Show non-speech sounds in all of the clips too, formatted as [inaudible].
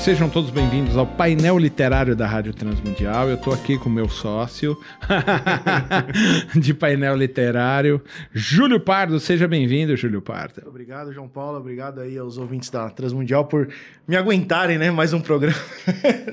Sejam todos bem-vindos ao painel literário da Rádio Transmundial. Eu estou aqui com meu sócio [laughs] de painel literário, Júlio Pardo. Seja bem-vindo, Júlio Pardo. Obrigado, João Paulo. Obrigado aí aos ouvintes da Transmundial por me aguentarem, né? Mais um programa.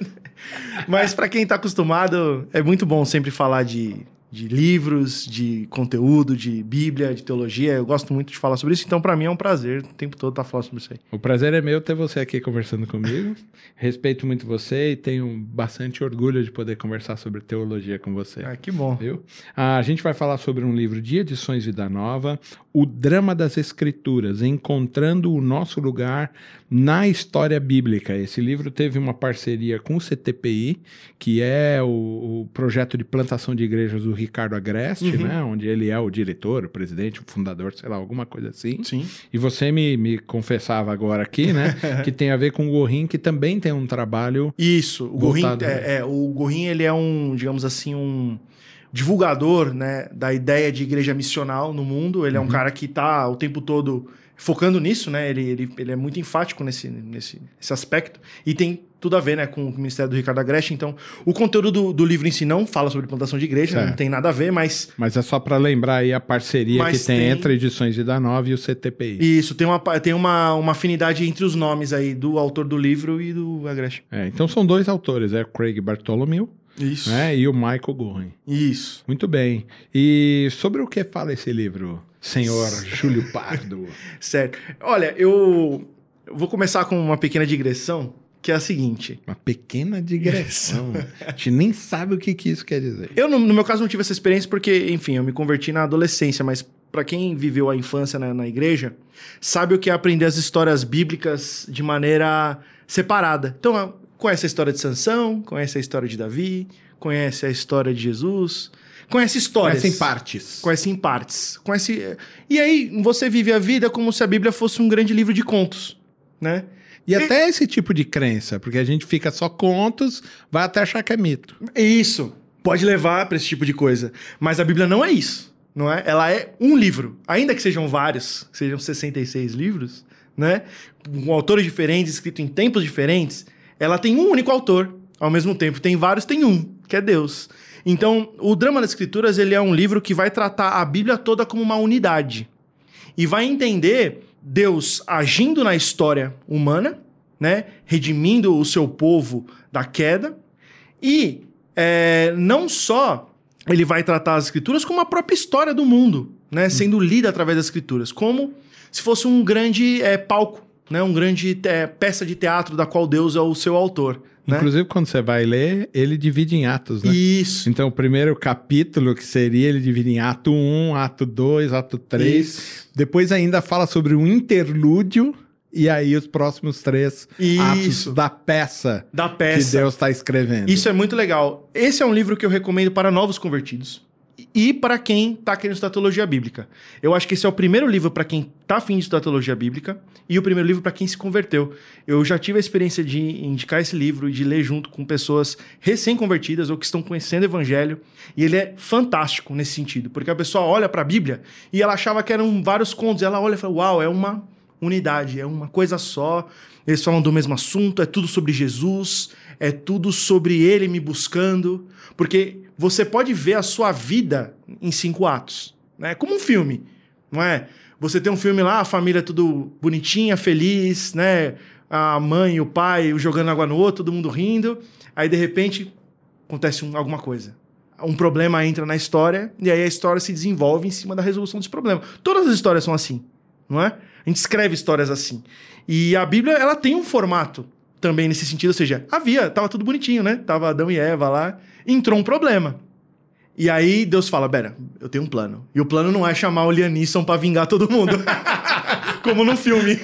[laughs] Mas para quem está acostumado, é muito bom sempre falar de de livros, de conteúdo, de Bíblia, de teologia. Eu gosto muito de falar sobre isso, então para mim é um prazer o tempo todo estar tá falando sobre isso aí. O prazer é meu ter você aqui conversando comigo. [laughs] Respeito muito você e tenho bastante orgulho de poder conversar sobre teologia com você. Ah, que bom. Viu? Ah, a gente vai falar sobre um livro de edições Vida Nova, O Drama das Escrituras, Encontrando o Nosso Lugar na História Bíblica. Esse livro teve uma parceria com o CTPI, que é o, o projeto de plantação de igrejas do Ricardo Agreste, uhum. né? Onde ele é o diretor, o presidente, o fundador, sei lá, alguma coisa assim. Sim. E você me, me confessava agora aqui, né? [laughs] que tem a ver com o Gorrin, que também tem um trabalho. Isso. O Gorrin, é, é, o Gorrin, ele é um, digamos assim, um divulgador, né, da ideia de igreja missional no mundo. Ele é um uhum. cara que está o tempo todo focando nisso, né? Ele, ele, ele é muito enfático nesse, nesse, nesse aspecto. E tem tudo a ver né, com o Ministério do Ricardo Agreste. Então, o conteúdo do, do, livro em si não fala sobre plantação de igreja, não tem nada a ver, mas. Mas é só para lembrar aí a parceria que tem, tem, entre Edições de Danove e o CTPI. Isso, tem, uma, tem uma, uma afinidade entre os nomes aí do autor do livro e do Agreste. É, então são dois autores, é o Craig Bartholomew. Isso. Né, e o Michael Gorin. Isso. Muito bem. E sobre o que fala esse livro, senhor [laughs] Júlio Pardo? certo. Olha, eu vou começar com uma pequena digressão que é a seguinte. Uma pequena digressão. [laughs] a gente nem sabe o que, que isso quer dizer. Eu, no, no, meu caso, não tive essa experiência porque, enfim, eu me converti na adolescência, mas para quem viveu a infância na, na, igreja, sabe o que é aprender as histórias bíblicas de maneira separada. Então, conhece a história de Sansão, conhece a história de Davi, conhece a história de Jesus, conhece histórias. Conhece em partes. Conhece em partes. Conhece... E aí, você vive a vida como se a Bíblia fosse um grande livro de contos, né? E até esse tipo de crença, porque a gente fica só contos, vai até achar que é mito. Isso. Pode levar para esse tipo de coisa. Mas a Bíblia não é isso, não é? Ela é um livro. Ainda que sejam vários, sejam 66 livros, né? Com autores diferentes, escritos em tempos diferentes, ela tem um único autor. Ao mesmo tempo, tem vários, tem um, que é Deus. Então, o Drama das Escrituras, ele é um livro que vai tratar a Bíblia toda como uma unidade. E vai entender Deus agindo na história humana, né, redimindo o seu povo da queda, e é, não só ele vai tratar as escrituras como a própria história do mundo, né, sendo lida através das escrituras, como se fosse um grande é, palco, né, um grande é, peça de teatro da qual Deus é o seu autor. Né? Inclusive, quando você vai ler, ele divide em atos, né? Isso. Então, o primeiro capítulo, que seria, ele divide em ato 1, ato 2, ato 3. Isso. Depois ainda fala sobre um interlúdio e aí os próximos três Isso. atos da peça, da peça que Deus está escrevendo. Isso é muito legal. Esse é um livro que eu recomendo para novos convertidos e para quem está querendo estudar teologia bíblica. Eu acho que esse é o primeiro livro para quem está afim de estudar teologia bíblica e o primeiro livro para quem se converteu. Eu já tive a experiência de indicar esse livro e de ler junto com pessoas recém-convertidas ou que estão conhecendo o evangelho, e ele é fantástico nesse sentido, porque a pessoa olha para a Bíblia e ela achava que eram vários contos, ela olha e fala: "Uau, é uma unidade, é uma coisa só. Eles falam do mesmo assunto, é tudo sobre Jesus, é tudo sobre ele me buscando, porque você pode ver a sua vida em cinco atos, né? Como um filme, não é? Você tem um filme lá, a família tudo bonitinha, feliz, né? A mãe e o pai jogando água no outro, todo mundo rindo. Aí de repente acontece um, alguma coisa. Um problema entra na história e aí a história se desenvolve em cima da resolução desse problema. Todas as histórias são assim, não é? A gente escreve histórias assim. E a Bíblia, ela tem um formato também nesse sentido, ou seja, havia, tava tudo bonitinho, né? Tava Adão e Eva lá, entrou um problema. E aí Deus fala, Bera, eu tenho um plano. E o plano não é chamar o Liam Neeson pra vingar todo mundo. [laughs] Como no filme.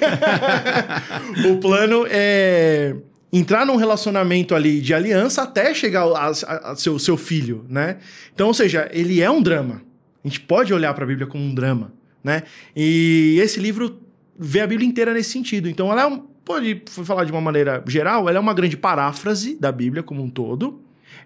[laughs] o plano é entrar num relacionamento ali de aliança até chegar ao seu, seu filho, né? Então, ou seja, ele é um drama. A gente pode olhar para a Bíblia como um drama, né? E esse livro vê a Bíblia inteira nesse sentido. Então, ela é um, pode falar de uma maneira geral, ela é uma grande paráfrase da Bíblia como um todo.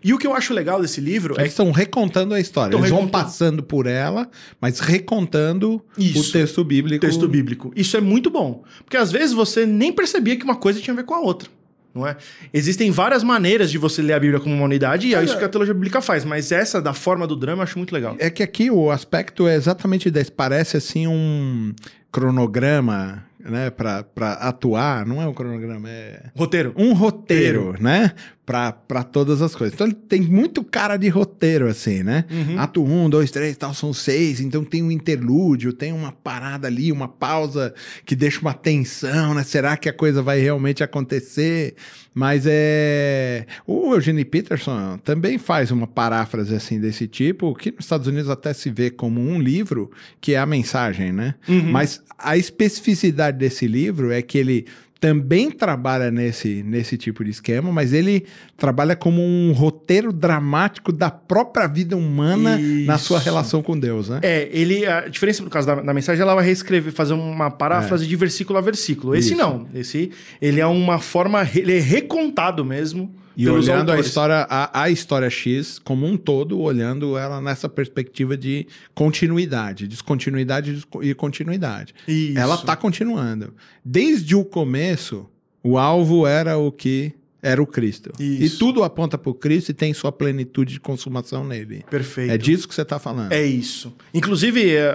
E o que eu acho legal desse livro Eles é estão recontando a história. Eles vão passando por ela, mas recontando Isso. o texto bíblico. texto bíblico. Isso é muito bom. Porque às vezes você nem percebia que uma coisa tinha a ver com a outra. Não é? Existem várias maneiras de você ler a Bíblia como uma unidade, e é isso que a teologia bíblica faz. Mas essa, da forma do drama, eu acho muito legal. É que aqui o aspecto é exatamente desse. Parece assim um cronograma, né, pra atuar. Não é um cronograma, é Roteiro. um roteiro, né? Pra, pra todas as coisas. Então ele tem muito cara de roteiro, assim, né? Uhum. Ato 1, 2, 3, tal, são seis. Então tem um interlúdio, tem uma parada ali, uma pausa que deixa uma tensão, né? Será que a coisa vai realmente acontecer? Mas é. O Eugene Peterson também faz uma paráfrase assim desse tipo, que nos Estados Unidos até se vê como um livro, que é a mensagem, né? Uhum. Mas a especificidade desse livro é que ele também trabalha nesse, nesse tipo de esquema, mas ele trabalha como um roteiro dramático da própria vida humana na Isso. sua relação com Deus, né? É, ele. A diferença no caso da, da mensagem, ela vai reescrever, fazer uma paráfrase de versículo a versículo. Esse Isso. não. Esse ele é uma forma. Ele é recontado mesmo. E olhando a autores. história, a, a história X como um todo, olhando ela nessa perspectiva de continuidade, descontinuidade desco- e continuidade. Isso. Ela tá continuando. Desde o começo, o alvo era o que era o Cristo. Isso. E tudo aponta para o Cristo e tem sua plenitude de consumação nele. Perfeito. É disso que você está falando. É isso. Inclusive, é,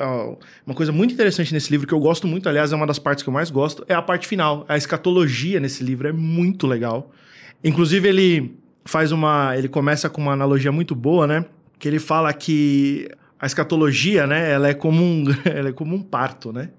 uma coisa muito interessante nesse livro, que eu gosto muito, aliás, é uma das partes que eu mais gosto, é a parte final. A escatologia nesse livro é muito legal. Inclusive, ele faz uma. Ele começa com uma analogia muito boa, né? Que ele fala que a escatologia, né, ela é como um, [laughs] ela é como um parto, né?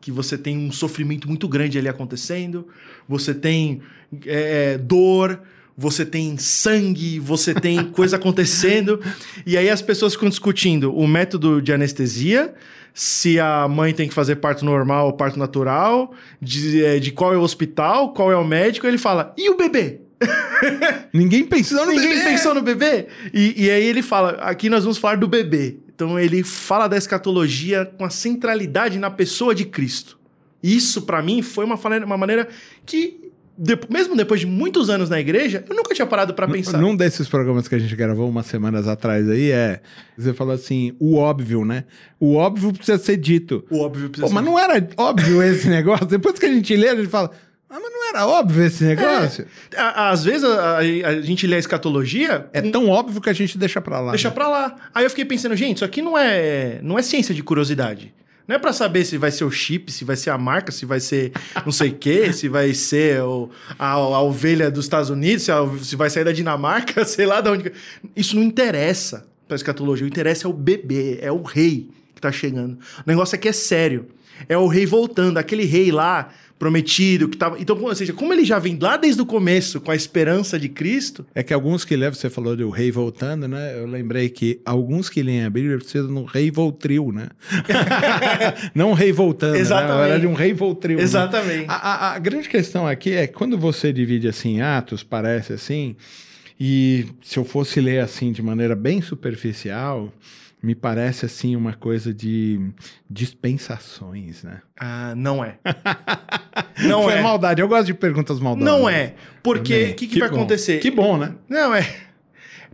Que você tem um sofrimento muito grande ali acontecendo, você tem é, dor, você tem sangue, você tem [laughs] coisa acontecendo. E aí as pessoas ficam discutindo o método de anestesia, se a mãe tem que fazer parto normal ou parto natural, de, é, de qual é o hospital, qual é o médico. Ele fala, e o bebê? [laughs] Ninguém pensou no Ninguém bebê. pensou no bebê? E, e aí ele fala, aqui nós vamos falar do bebê. Então ele fala da escatologia com a centralidade na pessoa de Cristo. Isso, pra mim, foi uma, uma maneira que, de- mesmo depois de muitos anos na igreja, eu nunca tinha parado pra pensar. Num desses programas que a gente gravou umas semanas atrás aí, é. Você falou assim, o óbvio, né? O óbvio precisa ser dito. O óbvio precisa Pô, mas ser- não era óbvio esse [laughs] negócio? Depois que a gente lê, a gente fala, ah, mas não era óbvio esse negócio? À- Às vezes a, a- gente lê a escatologia, É, tão óbvio que a gente deixa pra lá. deixa né? pra lá. Aí eu fiquei pensando, gente, isso aqui não é, não é ciência de curiosidade. Não é pra saber se vai ser o chip, se vai ser a marca, se vai ser não sei o quê, [laughs] se vai ser o- a, a ovelha dos Estados Unidos, se, a- se vai sair da Dinamarca, [laughs] sei lá de onde. Isso não interessa pra escatologia. O interessa é o bebê, é o rei que tá chegando. O negócio aqui é sério. É o rei voltando, aquele rei lá prometido que tava. Então, ou seja, como ele já vem lá desde o começo com a esperança de Cristo, É que alguns que levam, você falou do rei voltando, né? Eu lembrei que alguns que leem a Bíblia precisam de um rei voltril, né? [laughs] Não um rei voltando, Exatamente. né? Na verdade, um rei voltril. né? Exatamente. A, a- a grande questão aqui é que quando você divide assim em atos, parece assim, e se eu fosse ler assim de maneira bem superficial, me parece assim uma coisa de dispensações, né? ah, não é. [laughs] Não Foi é. maldade. Eu gosto de perguntas maldosas. Não é. Porque o que, que, vai bom. acontecer? Que bom, né? Não é.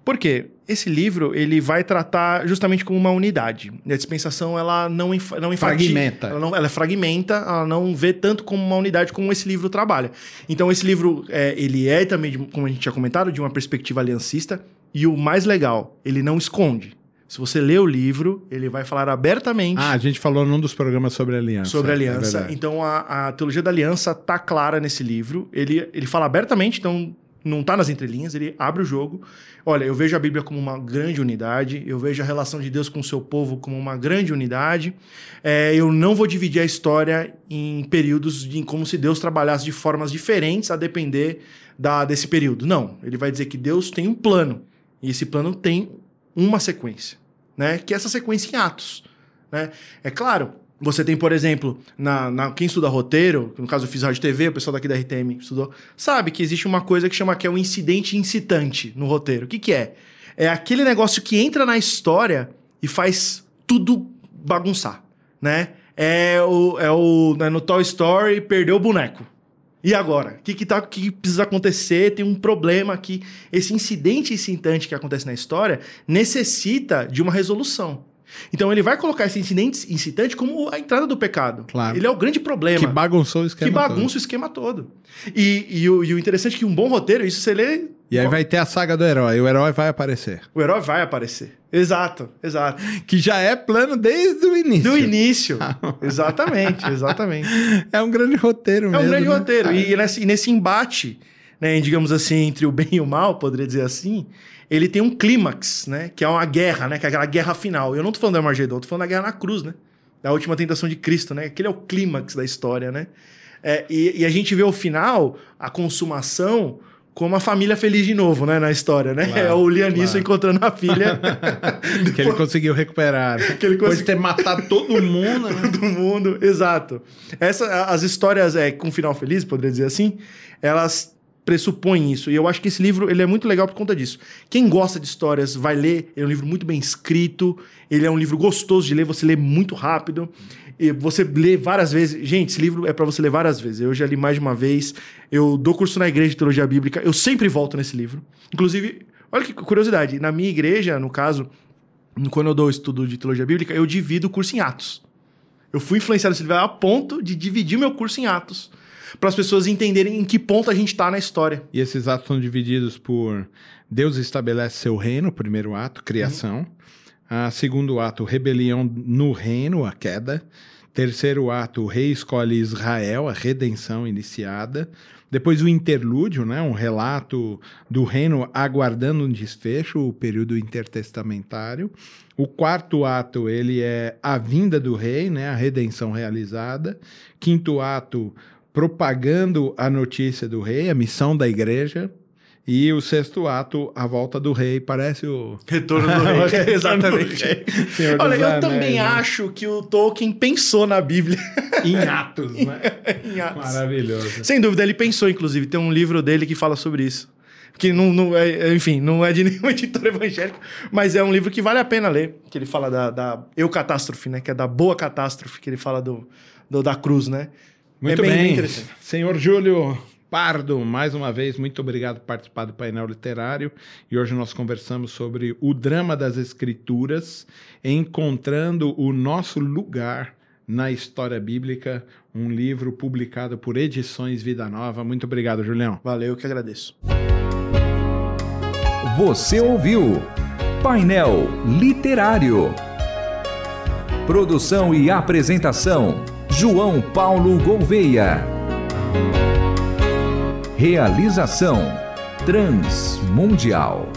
Por quê? Esse livro ele vai tratar justamente como uma unidade. A dispensação ela não, enf não enfati- Fragmenta. Ela, não, ela fragmenta, ela não vê tanto como uma unidade como esse livro trabalha. Então esse livro é, ele é também, como a gente tinha comentado, de uma perspectiva aliancista. E o mais legal, ele não esconde. Se você lê o livro, ele vai falar abertamente Ah, a gente falou num dos programas sobre aliança. sobre a é aliança. verdade. então a, a teologia da aliança tá clara nesse livro. Ele, ele fala abertamente, então não tá nas entrelinhas, ele abre o jogo. Olha, eu vejo a Bíblia como uma grande unidade, eu vejo a relação de Deus com o seu povo como uma grande unidade. É, eu não vou dividir a história em períodos de, como se Deus trabalhasse de formas diferentes a depender da, desse período. Não, ele vai dizer que Deus tem um plano, e esse plano tem uma sequência, né? Que é essa sequência em Atos. Né? É claro, você tem, por exemplo, na, na- quem estuda roteiro, no caso eu fiz rádio TV, o pessoal daqui da RTM estudou, sabe que existe uma coisa que chama que é o incidente incitante no roteiro. O que, que é? É aquele negócio que entra na história e faz tudo bagunçar, né? É o, é o né, no Toy Story perdeu o boneco. E agora? O que, que, tá, que precisa acontecer? Tem um problema aqui. Esse incidente incitante que acontece na história necessita de uma resolução. Então ele vai colocar esse incidente incitante como a entrada do pecado. Claro. Ele é o grande problema. Que bagunçou o esquema Que bagunça o esquema todo. E, e o, e o interessante é que um bom roteiro, isso você lê. E aí vai ter a saga do herói. O herói vai aparecer. O herói vai aparecer. Exato, exato. Que já é plano desde o início. Do início. [laughs] exatamente, exatamente. É um grande roteiro É mesmo. um grande né? roteiro. E nesse, e nesse embate, né, digamos assim, entre o bem e o mal, poderia dizer assim, ele tem um clímax, né? Que é uma guerra, né? Que é aquela guerra final. Eu não tô falando do Armagedon, tô falando da guerra na cruz, né? Da última tentação de Cristo, né? Aquele é o clímax da história, né? É, e, e a gente vê o final, a consumação, como a família feliz de novo, né? Na história, né? Claro, é o Lianisson claro. encontrando a filha. [laughs] Que ele conseguiu recuperar. [laughs] Que ele Depois de ter matado todo mundo, né? [laughs] do mundo, exato. Essa, as histórias é, com final feliz, poderia dizer assim, elas pressupõem isso. E eu acho que esse livro ele é muito legal por conta disso. Quem gosta de histórias vai ler, ele é um livro muito bem escrito, ele é um livro gostoso de ler, você lê muito rápido. E você lê várias vezes. Gente, esse livro é para você ler várias vezes. Eu já li mais de uma vez. Eu dou curso na igreja de teologia bíblica. Eu sempre volto nesse livro. Inclusive, olha que curiosidade. Na minha igreja, no caso, quando eu dou estudo de teologia bíblica, eu divido o curso em atos. Eu fui influenciado nesse livro a ponto de dividir meu curso em atos. Para as pessoas entenderem em que ponto a gente está na história. E esses atos são divididos por Deus estabelece seu reino, primeiro ato, criação. Ah, segundo ato, rebelião no reino, a queda. Terceiro ato, o rei escolhe Israel, a redenção iniciada. Depois o interlúdio, né, um relato do reino aguardando um desfecho, o período intertestamentário. O quarto ato, ele é a vinda do rei, né, a redenção realizada. Quinto ato, propagando a notícia do rei, a missão da igreja. E o sexto ato, a volta do rei, parece o. Retorno [laughs] do Retorno rei. do Exatamente. rei. Senhor Olha, eu Anéis, também né? acho que o Tolkien pensou na Bíblia [laughs] Em atos, né? [laughs] em Atos. Maravilhoso. Sem dúvida, ele pensou, inclusive. Tem um livro dele que fala sobre isso. Que não, não é, enfim, não é de nenhum editor evangélico, mas é um livro que vale a pena ler. Que ele fala da, da eucatástrofe, né? Que é da boa catástrofe, que ele fala do, do- da cruz, né? Muito é bem, bem. Senhor Júlio Pardo, mais uma vez, muito obrigado por participar do painel literário. E hoje nós conversamos sobre o drama das escrituras, encontrando o nosso lugar na história bíblica, um livro publicado por Edições Vida Nova. Muito obrigado, Julião. Valeu, eu que agradeço. Você ouviu Painel Literário. Produção e apresentação: João Paulo Gouveia. Realização: Transmundial.